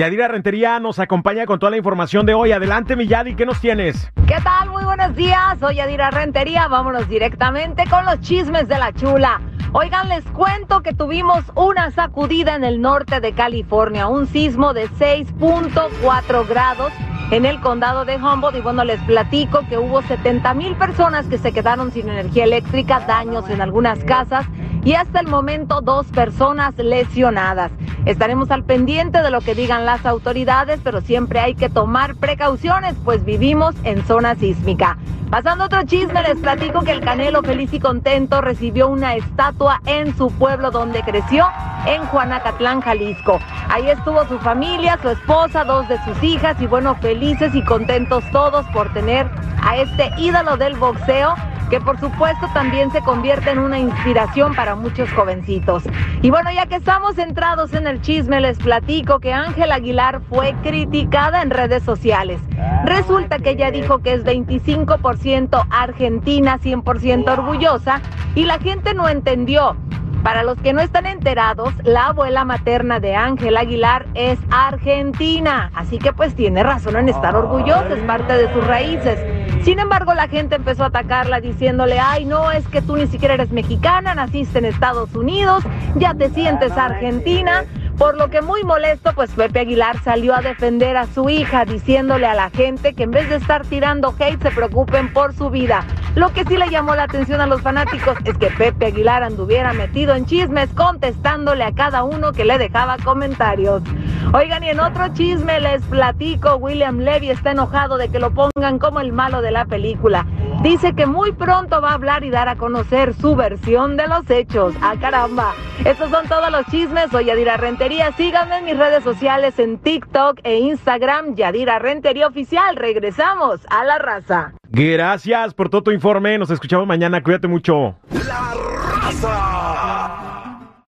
Yadira Rentería nos acompaña con toda la información de hoy. Adelante, mi Yadi, ¿qué nos tienes? ¿Qué tal? Muy buenos días. Soy Yadira Rentería. Vámonos directamente con los chismes de la chula. Oigan, les cuento que tuvimos una sacudida en el norte de California, un sismo de 6.4 grados en el condado de Humboldt. Y bueno, les platico que hubo 70 mil personas que se quedaron sin energía eléctrica, daños en algunas casas y hasta el momento dos personas lesionadas. Estaremos al pendiente de lo que digan las autoridades, pero siempre hay que tomar precauciones, pues vivimos en zona sísmica. Pasando otro chisme, les platico que el Canelo feliz y contento recibió una estatua en su pueblo donde creció, en Juanacatlán, Jalisco. Ahí estuvo su familia, su esposa, dos de sus hijas y bueno, felices y contentos todos por tener a este ídolo del boxeo que por supuesto también se convierte en una inspiración para muchos jovencitos. Y bueno, ya que estamos centrados en el chisme, les platico que Ángela Aguilar fue criticada en redes sociales. Resulta que ella dijo que es 25% argentina, 100% orgullosa, y la gente no entendió. Para los que no están enterados, la abuela materna de Ángel Aguilar es argentina, así que pues tiene razón en estar orgullosa, es parte de sus raíces. Sin embargo, la gente empezó a atacarla diciéndole, ay, no, es que tú ni siquiera eres mexicana, naciste en Estados Unidos, ya te sientes argentina. Por lo que muy molesto, pues Pepe Aguilar salió a defender a su hija, diciéndole a la gente que en vez de estar tirando hate, se preocupen por su vida. Lo que sí le llamó la atención a los fanáticos es que Pepe Aguilar anduviera metido en chismes, contestándole a cada uno que le dejaba comentarios. Oigan, y en otro chisme les platico, William Levy está enojado de que lo pongan como el malo de la película. Dice que muy pronto va a hablar y dar a conocer su versión de los hechos. ¡Ah, caramba! Estos son todos los chismes. Soy Yadira Rentería. Síganme en mis redes sociales en TikTok e Instagram. Yadira Rentería Oficial. Regresamos a la raza. Gracias por todo tu informe. Nos escuchamos mañana. Cuídate mucho. La raza.